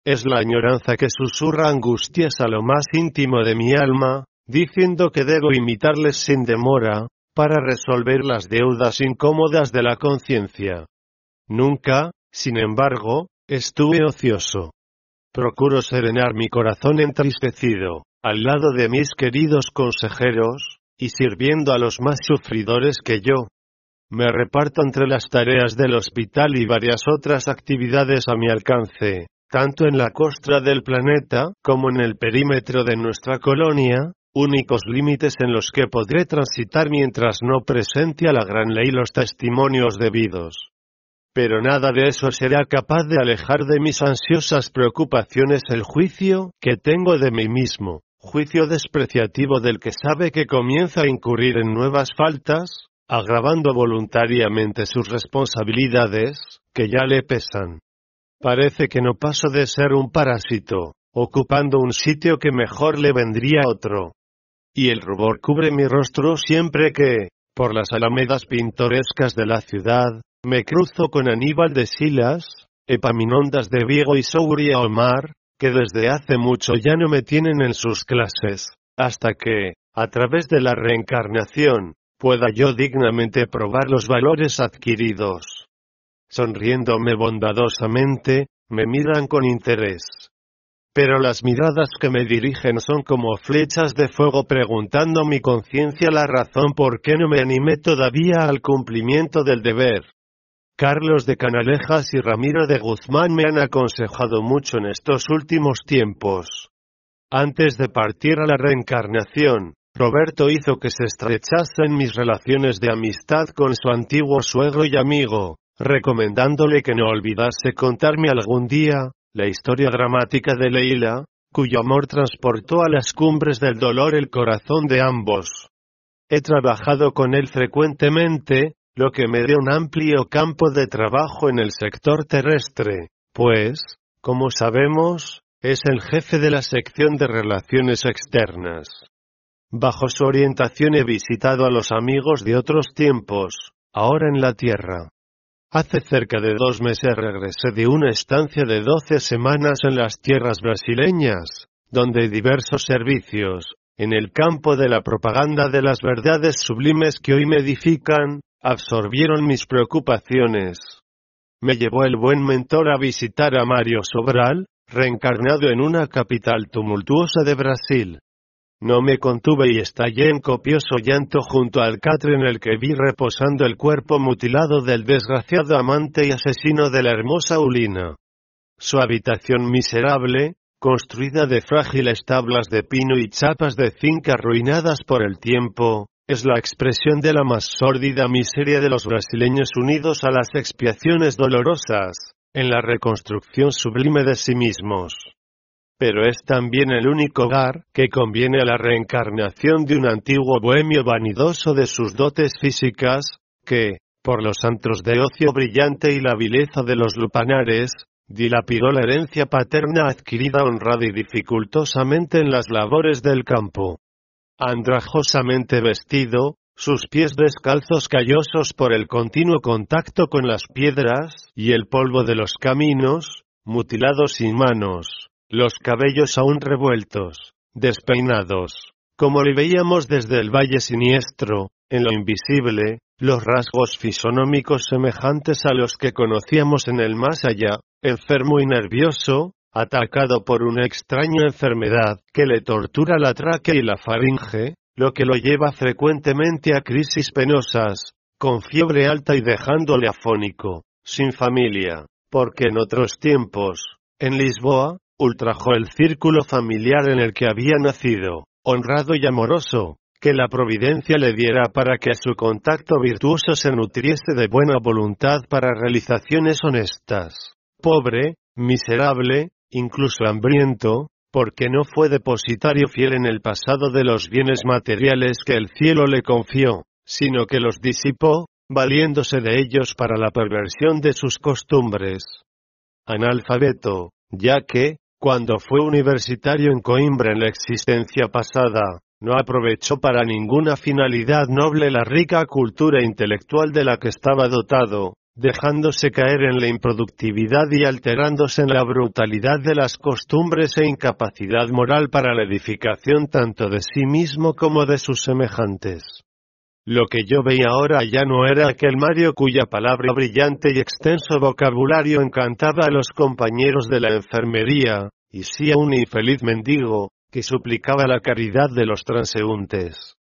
es la añoranza que susurra angustias a lo más íntimo de mi alma, diciendo que debo imitarles sin demora, para resolver las deudas incómodas de la conciencia. Nunca, sin embargo, estuve ocioso. Procuro serenar mi corazón entristecido, al lado de mis queridos consejeros, y sirviendo a los más sufridores que yo. Me reparto entre las tareas del hospital y varias otras actividades a mi alcance, tanto en la costra del planeta como en el perímetro de nuestra colonia, únicos límites en los que podré transitar mientras no presente a la gran ley los testimonios debidos. Pero nada de eso será capaz de alejar de mis ansiosas preocupaciones el juicio que tengo de mí mismo, juicio despreciativo del que sabe que comienza a incurrir en nuevas faltas, agravando voluntariamente sus responsabilidades, que ya le pesan. Parece que no paso de ser un parásito, ocupando un sitio que mejor le vendría otro y el rubor cubre mi rostro siempre que, por las alamedas pintorescas de la ciudad, me cruzo con Aníbal de Silas, Epaminondas de Viego y Souria Omar, que desde hace mucho ya no me tienen en sus clases, hasta que, a través de la reencarnación, pueda yo dignamente probar los valores adquiridos. Sonriéndome bondadosamente, me miran con interés pero las miradas que me dirigen son como flechas de fuego preguntando mi conciencia la razón por qué no me animé todavía al cumplimiento del deber. Carlos de Canalejas y Ramiro de Guzmán me han aconsejado mucho en estos últimos tiempos. Antes de partir a la reencarnación, Roberto hizo que se estrechasen mis relaciones de amistad con su antiguo suegro y amigo, recomendándole que no olvidase contarme algún día, la historia dramática de Leila, cuyo amor transportó a las cumbres del dolor el corazón de ambos. He trabajado con él frecuentemente, lo que me dio un amplio campo de trabajo en el sector terrestre, pues, como sabemos, es el jefe de la sección de relaciones externas. Bajo su orientación he visitado a los amigos de otros tiempos, ahora en la Tierra. Hace cerca de dos meses regresé de una estancia de doce semanas en las tierras brasileñas, donde diversos servicios, en el campo de la propaganda de las verdades sublimes que hoy me edifican, absorbieron mis preocupaciones. Me llevó el buen mentor a visitar a Mario Sobral, reencarnado en una capital tumultuosa de Brasil. No me contuve y estallé en copioso llanto junto al catre en el que vi reposando el cuerpo mutilado del desgraciado amante y asesino de la hermosa Ulina. Su habitación miserable, construida de frágiles tablas de pino y chapas de zinc arruinadas por el tiempo, es la expresión de la más sórdida miseria de los brasileños unidos a las expiaciones dolorosas, en la reconstrucción sublime de sí mismos pero es también el único hogar que conviene a la reencarnación de un antiguo bohemio vanidoso de sus dotes físicas, que, por los antros de ocio brillante y la vileza de los lupanares, dilapidó la herencia paterna adquirida honrada y dificultosamente en las labores del campo. Andrajosamente vestido, sus pies descalzos callosos por el continuo contacto con las piedras y el polvo de los caminos, mutilados sin manos, los cabellos aún revueltos, despeinados, como le veíamos desde el valle siniestro, en lo invisible, los rasgos fisonómicos semejantes a los que conocíamos en el más allá, enfermo y nervioso, atacado por una extraña enfermedad que le tortura la tráquea y la faringe, lo que lo lleva frecuentemente a crisis penosas, con fiebre alta y dejándole afónico, sin familia, porque en otros tiempos, en Lisboa, ultrajó el círculo familiar en el que había nacido, honrado y amoroso, que la providencia le diera para que a su contacto virtuoso se nutriese de buena voluntad para realizaciones honestas. Pobre, miserable, incluso hambriento, porque no fue depositario fiel en el pasado de los bienes materiales que el cielo le confió, sino que los disipó, valiéndose de ellos para la perversión de sus costumbres. Analfabeto, ya que, cuando fue universitario en Coimbra en la existencia pasada, no aprovechó para ninguna finalidad noble la rica cultura intelectual de la que estaba dotado, dejándose caer en la improductividad y alterándose en la brutalidad de las costumbres e incapacidad moral para la edificación tanto de sí mismo como de sus semejantes. Lo que yo veía ahora ya no era aquel Mario cuya palabra brillante y extenso vocabulario encantaba a los compañeros de la enfermería, y sí a un infeliz mendigo, que suplicaba la caridad de los transeúntes.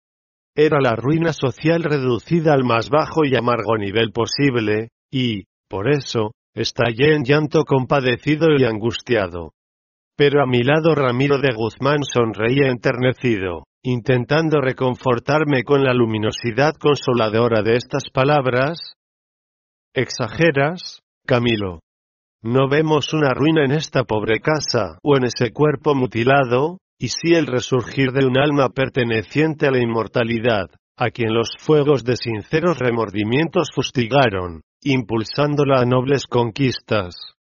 Era la ruina social reducida al más bajo y amargo nivel posible, y, por eso, estallé en llanto compadecido y angustiado. Pero a mi lado Ramiro de Guzmán sonreía enternecido, intentando reconfortarme con la luminosidad consoladora de estas palabras. Exageras, Camilo. No vemos una ruina en esta pobre casa o en ese cuerpo mutilado, y sí el resurgir de un alma perteneciente a la inmortalidad, a quien los fuegos de sinceros remordimientos fustigaron, impulsándola a nobles conquistas.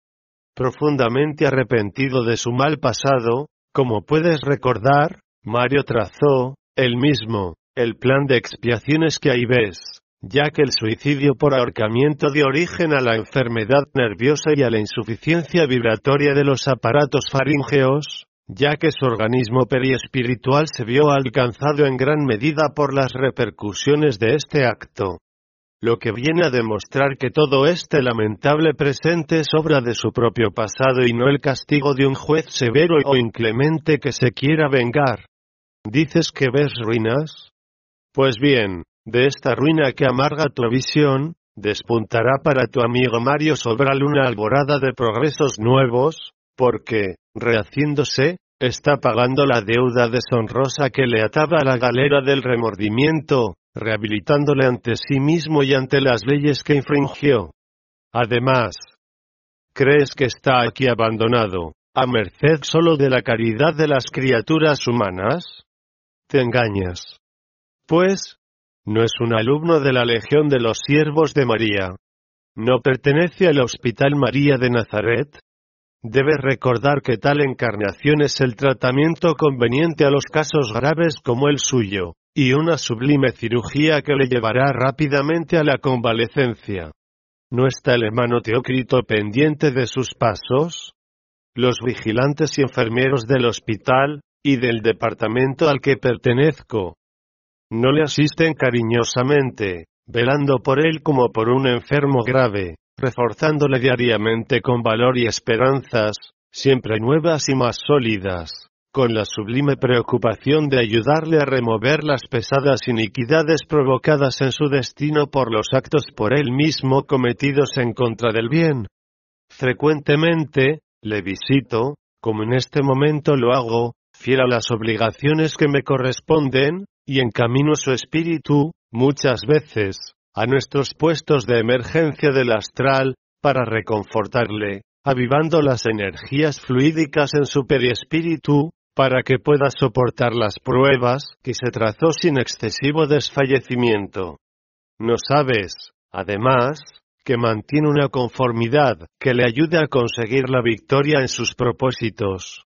Profundamente arrepentido de su mal pasado, como puedes recordar, Mario trazó, él mismo, el plan de expiaciones que ahí ves, ya que el suicidio por ahorcamiento dio origen a la enfermedad nerviosa y a la insuficiencia vibratoria de los aparatos faríngeos, ya que su organismo periespiritual se vio alcanzado en gran medida por las repercusiones de este acto lo que viene a demostrar que todo este lamentable presente es obra de su propio pasado y no el castigo de un juez severo o inclemente que se quiera vengar. ¿Dices que ves ruinas? Pues bien, de esta ruina que amarga tu visión, despuntará para tu amigo Mario sobre luna alborada de progresos nuevos, porque, rehaciéndose, está pagando la deuda deshonrosa que le ataba a la galera del remordimiento, rehabilitándole ante sí mismo y ante las leyes que infringió. Además, ¿crees que está aquí abandonado, a merced solo de la caridad de las criaturas humanas? Te engañas. Pues, no es un alumno de la Legión de los Siervos de María. No pertenece al Hospital María de Nazaret. Debes recordar que tal encarnación es el tratamiento conveniente a los casos graves como el suyo y una sublime cirugía que le llevará rápidamente a la convalecencia. ¿No está el hermano Teócrito pendiente de sus pasos? Los vigilantes y enfermeros del hospital, y del departamento al que pertenezco, no le asisten cariñosamente, velando por él como por un enfermo grave, reforzándole diariamente con valor y esperanzas, siempre nuevas y más sólidas con la sublime preocupación de ayudarle a remover las pesadas iniquidades provocadas en su destino por los actos por él mismo cometidos en contra del bien. Frecuentemente, le visito, como en este momento lo hago, fiel a las obligaciones que me corresponden, y encamino su espíritu, muchas veces, a nuestros puestos de emergencia del astral, para reconfortarle, avivando las energías fluídicas en su periespíritu, para que pueda soportar las pruebas que se trazó sin excesivo desfallecimiento. No sabes, además, que mantiene una conformidad que le ayude a conseguir la victoria en sus propósitos.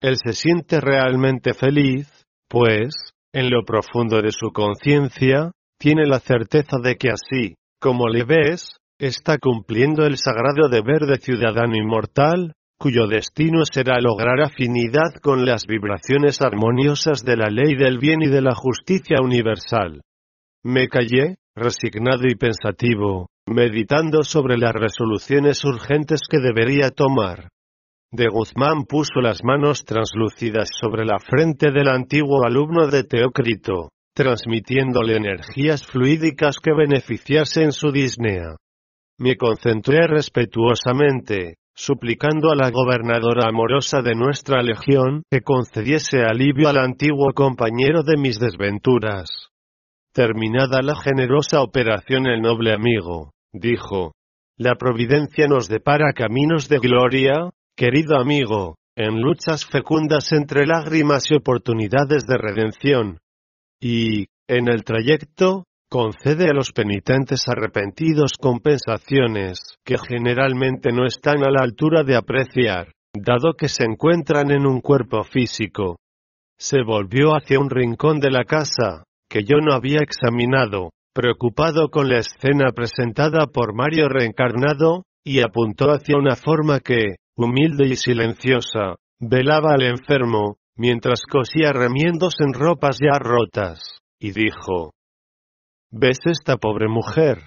Él se siente realmente feliz, pues, en lo profundo de su conciencia, tiene la certeza de que así, como le ves, está cumpliendo el sagrado deber de ciudadano inmortal, cuyo destino será lograr afinidad con las vibraciones armoniosas de la ley del bien y de la justicia universal. Me callé, resignado y pensativo, meditando sobre las resoluciones urgentes que debería tomar. De Guzmán puso las manos translúcidas sobre la frente del antiguo alumno de Teócrito, transmitiéndole energías fluídicas que beneficiasen su disnea. Me concentré respetuosamente, suplicando a la gobernadora amorosa de nuestra legión que concediese alivio al antiguo compañero de mis desventuras. Terminada la generosa operación el noble amigo, dijo, la providencia nos depara caminos de gloria, querido amigo, en luchas fecundas entre lágrimas y oportunidades de redención. Y, en el trayecto, concede a los penitentes arrepentidos compensaciones que generalmente no están a la altura de apreciar, dado que se encuentran en un cuerpo físico. Se volvió hacia un rincón de la casa, que yo no había examinado, preocupado con la escena presentada por Mario reencarnado, y apuntó hacia una forma que, humilde y silenciosa, velaba al enfermo, mientras cosía remiendos en ropas ya rotas, y dijo, ¿Ves esta pobre mujer?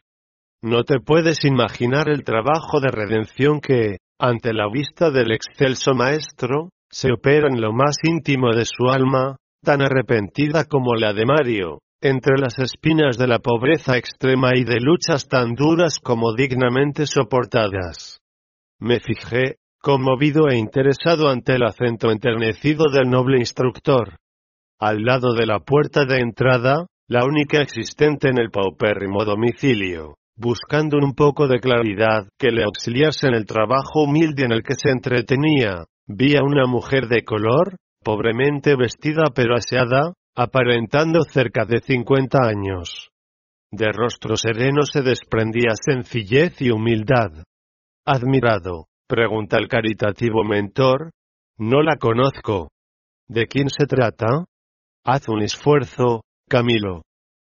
No te puedes imaginar el trabajo de redención que, ante la vista del excelso Maestro, se opera en lo más íntimo de su alma, tan arrepentida como la de Mario, entre las espinas de la pobreza extrema y de luchas tan duras como dignamente soportadas. Me fijé, conmovido e interesado ante el acento enternecido del noble instructor. Al lado de la puerta de entrada, la única existente en el paupérrimo domicilio, buscando un poco de claridad que le auxiliase en el trabajo humilde en el que se entretenía, vi a una mujer de color, pobremente vestida pero aseada, aparentando cerca de cincuenta años. De rostro sereno se desprendía sencillez y humildad. Admirado, pregunta el caritativo mentor. No la conozco. ¿De quién se trata? Haz un esfuerzo, Camilo.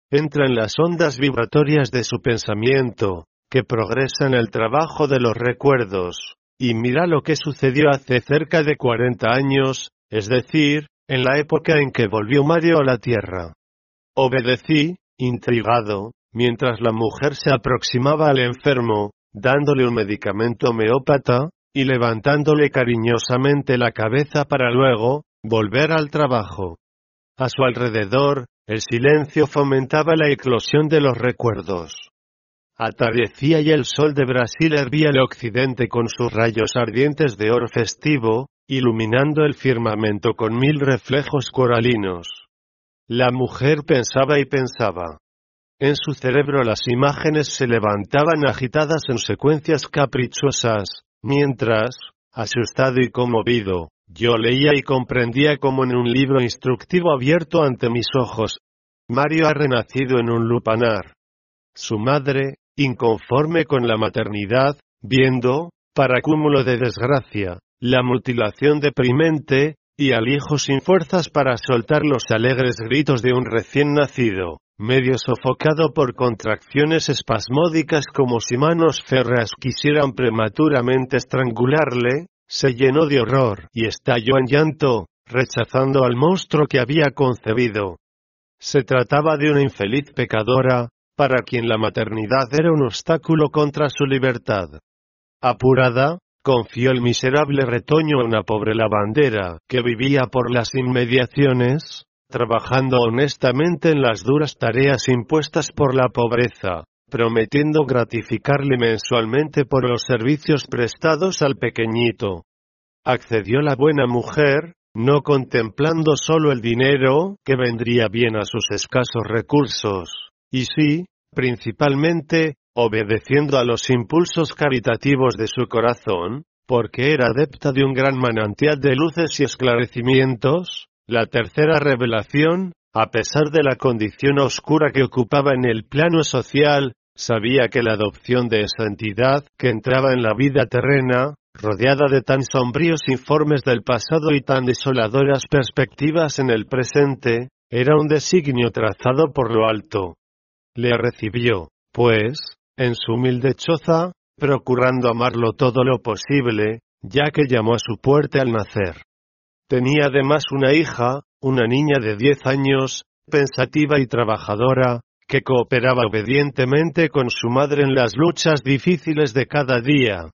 Entra en las ondas vibratorias de su pensamiento, que progresa en el trabajo de los recuerdos, y mira lo que sucedió hace cerca de 40 años, es decir, en la época en que volvió Mario a la Tierra. Obedecí, intrigado, mientras la mujer se aproximaba al enfermo, dándole un medicamento homeópata, y levantándole cariñosamente la cabeza para luego, volver al trabajo. A su alrededor, el silencio fomentaba la eclosión de los recuerdos. Atardecía y el sol de Brasil hervía el occidente con sus rayos ardientes de oro festivo, iluminando el firmamento con mil reflejos coralinos. La mujer pensaba y pensaba. En su cerebro las imágenes se levantaban agitadas en secuencias caprichosas, mientras, asustado y conmovido, yo leía y comprendía como en un libro instructivo abierto ante mis ojos. Mario ha renacido en un lupanar. Su madre, inconforme con la maternidad, viendo, para cúmulo de desgracia, la mutilación deprimente, y al hijo sin fuerzas para soltar los alegres gritos de un recién nacido, medio sofocado por contracciones espasmódicas como si manos férreas quisieran prematuramente estrangularle, se llenó de horror y estalló en llanto, rechazando al monstruo que había concebido. Se trataba de una infeliz pecadora, para quien la maternidad era un obstáculo contra su libertad. Apurada, confió el miserable retoño a una pobre lavandera que vivía por las inmediaciones, trabajando honestamente en las duras tareas impuestas por la pobreza, prometiendo gratificarle mensualmente por los servicios prestados al pequeñito. Accedió la buena mujer, no contemplando solo el dinero, que vendría bien a sus escasos recursos, y sí, principalmente, obedeciendo a los impulsos caritativos de su corazón, porque era adepta de un gran manantial de luces y esclarecimientos, la tercera revelación, a pesar de la condición oscura que ocupaba en el plano social, Sabía que la adopción de esa entidad, que entraba en la vida terrena, rodeada de tan sombríos informes del pasado y tan desoladoras perspectivas en el presente, era un designio trazado por lo alto. Le recibió, pues, en su humilde choza, procurando amarlo todo lo posible, ya que llamó a su puerta al nacer. Tenía además una hija, una niña de diez años, pensativa y trabajadora, que cooperaba obedientemente con su madre en las luchas difíciles de cada día.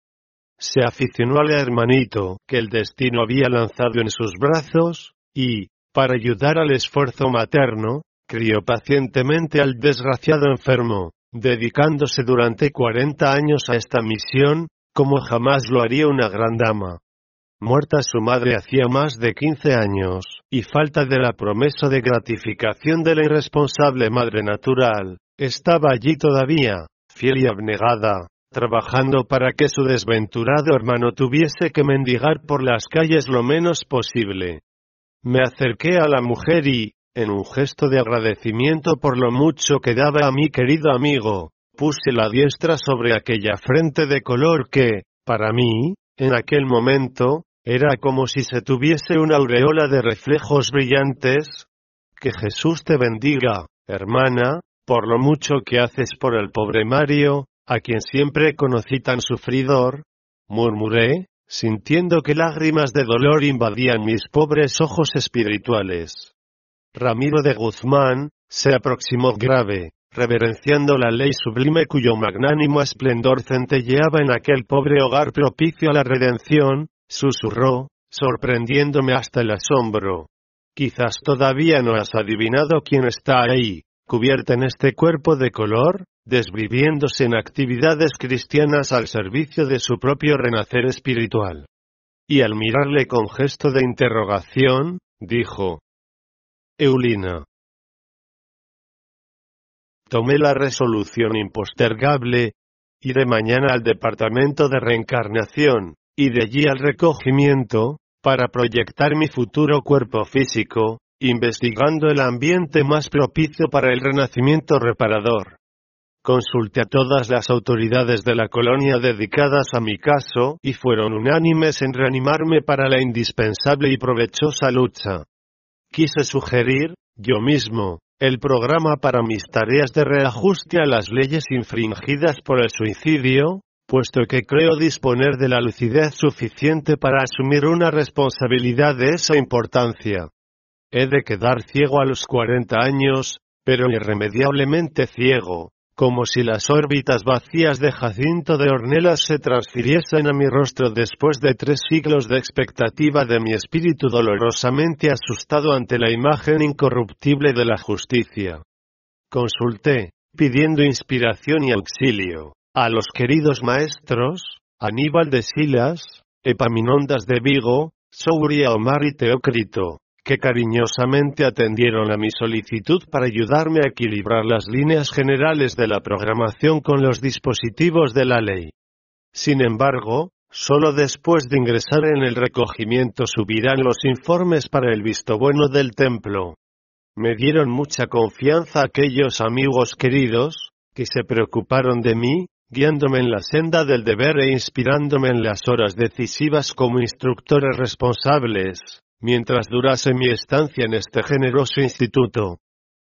Se aficionó al hermanito que el destino había lanzado en sus brazos, y, para ayudar al esfuerzo materno, crió pacientemente al desgraciado enfermo, dedicándose durante cuarenta años a esta misión, como jamás lo haría una gran dama. Muerta su madre hacía más de quince años, y falta de la promesa de gratificación de la irresponsable madre natural, estaba allí todavía, fiel y abnegada, trabajando para que su desventurado hermano tuviese que mendigar por las calles lo menos posible. Me acerqué a la mujer y, en un gesto de agradecimiento por lo mucho que daba a mi querido amigo, puse la diestra sobre aquella frente de color que, para mí, en aquel momento, era como si se tuviese una aureola de reflejos brillantes. Que Jesús te bendiga, hermana, por lo mucho que haces por el pobre Mario, a quien siempre conocí tan sufridor, murmuré, sintiendo que lágrimas de dolor invadían mis pobres ojos espirituales. Ramiro de Guzmán, se aproximó grave, reverenciando la ley sublime cuyo magnánimo esplendor centelleaba en aquel pobre hogar propicio a la redención, susurró, sorprendiéndome hasta el asombro. Quizás todavía no has adivinado quién está ahí, cubierta en este cuerpo de color, desviviéndose en actividades cristianas al servicio de su propio renacer espiritual. Y al mirarle con gesto de interrogación, dijo, Eulina. Tomé la resolución impostergable, iré mañana al departamento de reencarnación, y de allí al recogimiento, para proyectar mi futuro cuerpo físico, investigando el ambiente más propicio para el renacimiento reparador. Consulté a todas las autoridades de la colonia dedicadas a mi caso y fueron unánimes en reanimarme para la indispensable y provechosa lucha. Quise sugerir, yo mismo, el programa para mis tareas de reajuste a las leyes infringidas por el suicidio, puesto que creo disponer de la lucidez suficiente para asumir una responsabilidad de esa importancia. He de quedar ciego a los 40 años, pero irremediablemente ciego, como si las órbitas vacías de Jacinto de Ornelas se transfiriesen a mi rostro después de tres siglos de expectativa de mi espíritu dolorosamente asustado ante la imagen incorruptible de la justicia. Consulté, pidiendo inspiración y auxilio, a los queridos maestros, Aníbal de Silas, Epaminondas de Vigo, Souria Omar y Teócrito, que cariñosamente atendieron a mi solicitud para ayudarme a equilibrar las líneas generales de la programación con los dispositivos de la ley. Sin embargo, solo después de ingresar en el recogimiento subirán los informes para el visto bueno del templo. Me dieron mucha confianza aquellos amigos queridos, que se preocuparon de mí, guiándome en la senda del deber e inspirándome en las horas decisivas como instructores responsables, mientras durase mi estancia en este generoso instituto.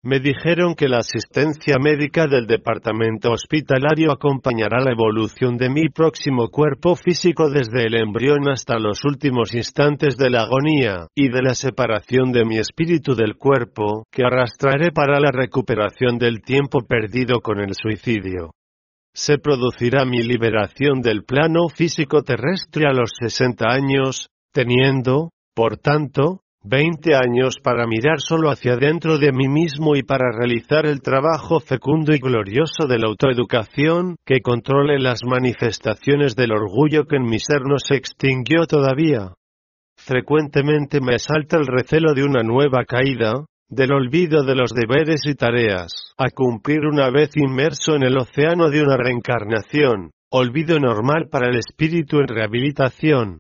Me dijeron que la asistencia médica del departamento hospitalario acompañará la evolución de mi próximo cuerpo físico desde el embrión hasta los últimos instantes de la agonía y de la separación de mi espíritu del cuerpo, que arrastraré para la recuperación del tiempo perdido con el suicidio. Se producirá mi liberación del plano físico terrestre a los 60 años, teniendo, por tanto, veinte años para mirar solo hacia dentro de mí mismo y para realizar el trabajo fecundo y glorioso de la autoeducación, que controle las manifestaciones del orgullo que en mi ser no se extinguió todavía. Frecuentemente me asalta el recelo de una nueva caída, del olvido de los deberes y tareas, a cumplir una vez inmerso en el océano de una reencarnación, olvido normal para el espíritu en rehabilitación,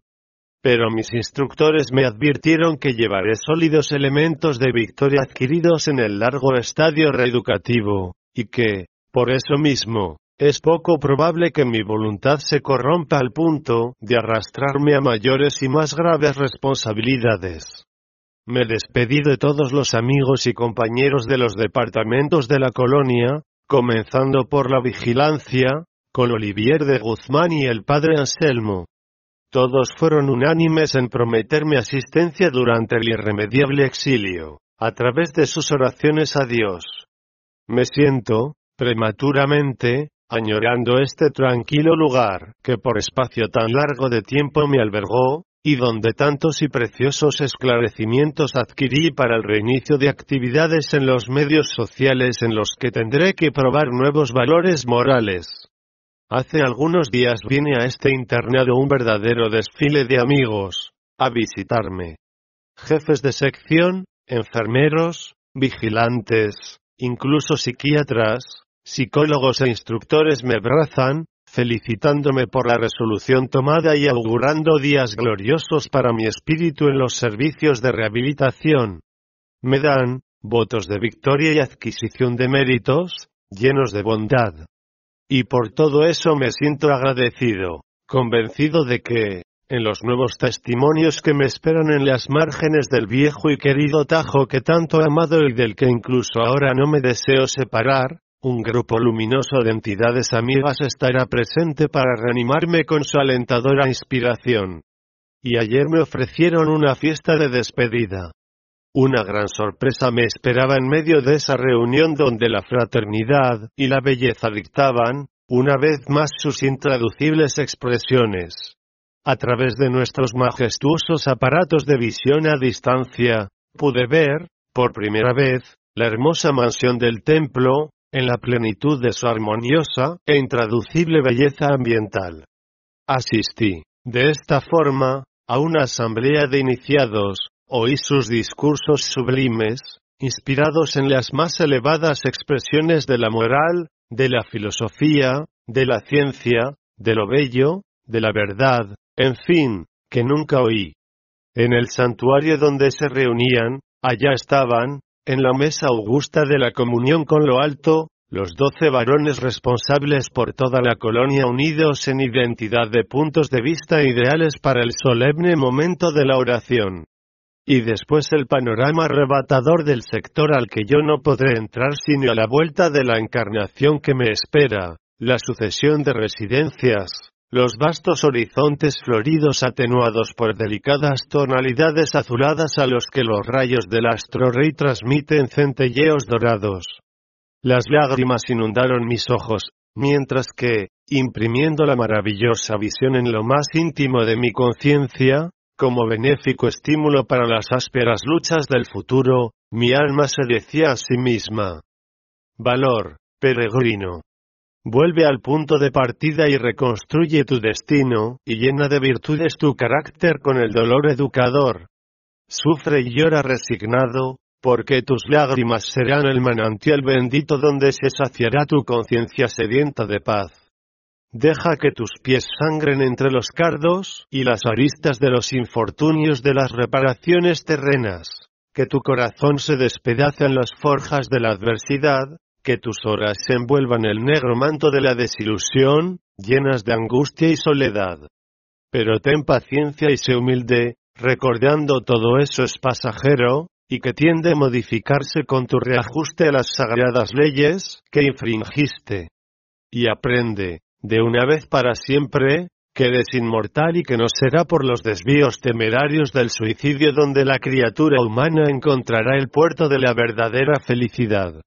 pero mis instructores me advirtieron que llevaré sólidos elementos de victoria adquiridos en el largo estadio reeducativo, y que, por eso mismo, es poco probable que mi voluntad se corrompa al punto de arrastrarme a mayores y más graves responsabilidades. Me despedí de todos los amigos y compañeros de los departamentos de la colonia, comenzando por la vigilancia, con Olivier de Guzmán y el padre Anselmo, todos fueron unánimes en prometerme asistencia durante el irremediable exilio, a través de sus oraciones a Dios. Me siento, prematuramente, añorando este tranquilo lugar, que por espacio tan largo de tiempo me albergó, y donde tantos y preciosos esclarecimientos adquirí para el reinicio de actividades en los medios sociales en los que tendré que probar nuevos valores morales. Hace algunos días vine a este internado un verdadero desfile de amigos, a visitarme. Jefes de sección, enfermeros, vigilantes, incluso psiquiatras, psicólogos e instructores me abrazan, felicitándome por la resolución tomada y augurando días gloriosos para mi espíritu en los servicios de rehabilitación. Me dan, votos de victoria y adquisición de méritos, llenos de bondad. Y por todo eso me siento agradecido, convencido de que, en los nuevos testimonios que me esperan en las márgenes del viejo y querido Tajo que tanto he amado y del que incluso ahora no me deseo separar, un grupo luminoso de entidades amigas estará presente para reanimarme con su alentadora inspiración. Y ayer me ofrecieron una fiesta de despedida. Una gran sorpresa me esperaba en medio de esa reunión donde la fraternidad y la belleza dictaban, una vez más sus intraducibles expresiones. A través de nuestros majestuosos aparatos de visión a distancia, pude ver, por primera vez, la hermosa mansión del templo, en la plenitud de su armoniosa e intraducible belleza ambiental. Asistí, de esta forma, a una asamblea de iniciados, oí sus discursos sublimes, inspirados en las más elevadas expresiones de la moral, de la filosofía, de la ciencia, de lo bello, de la verdad, en fin, que nunca oí. En el santuario donde se reunían, allá estaban, en la mesa augusta de la comunión con lo alto, los doce varones responsables por toda la colonia unidos en identidad de puntos de vista ideales para el solemne momento de la oración. Y después el panorama arrebatador del sector al que yo no podré entrar sino a la vuelta de la encarnación que me espera, la sucesión de residencias, los vastos horizontes floridos atenuados por delicadas tonalidades azuladas a los que los rayos del astro rey transmiten centelleos dorados. Las lágrimas inundaron mis ojos, mientras que, imprimiendo la maravillosa visión en lo más íntimo de mi conciencia, como benéfico estímulo para las ásperas luchas del futuro, mi alma se decía a sí misma. Valor, peregrino. Vuelve al punto de partida y reconstruye tu destino, y llena de virtudes tu carácter con el dolor educador. Sufre y llora resignado, porque tus lágrimas serán el manantial bendito donde se saciará tu conciencia sedienta de paz. Deja que tus pies sangren entre los cardos y las aristas de los infortunios de las reparaciones terrenas, que tu corazón se despedace en las forjas de la adversidad, que tus horas se envuelvan el negro manto de la desilusión, llenas de angustia y soledad. Pero ten paciencia y sé humilde, recordando todo eso es pasajero, y que tiende a modificarse con tu reajuste a las sagradas leyes que infringiste. Y aprende, de una vez para siempre, que eres inmortal y que no será por los desvíos temerarios del suicidio donde la criatura humana encontrará el puerto de la verdadera felicidad.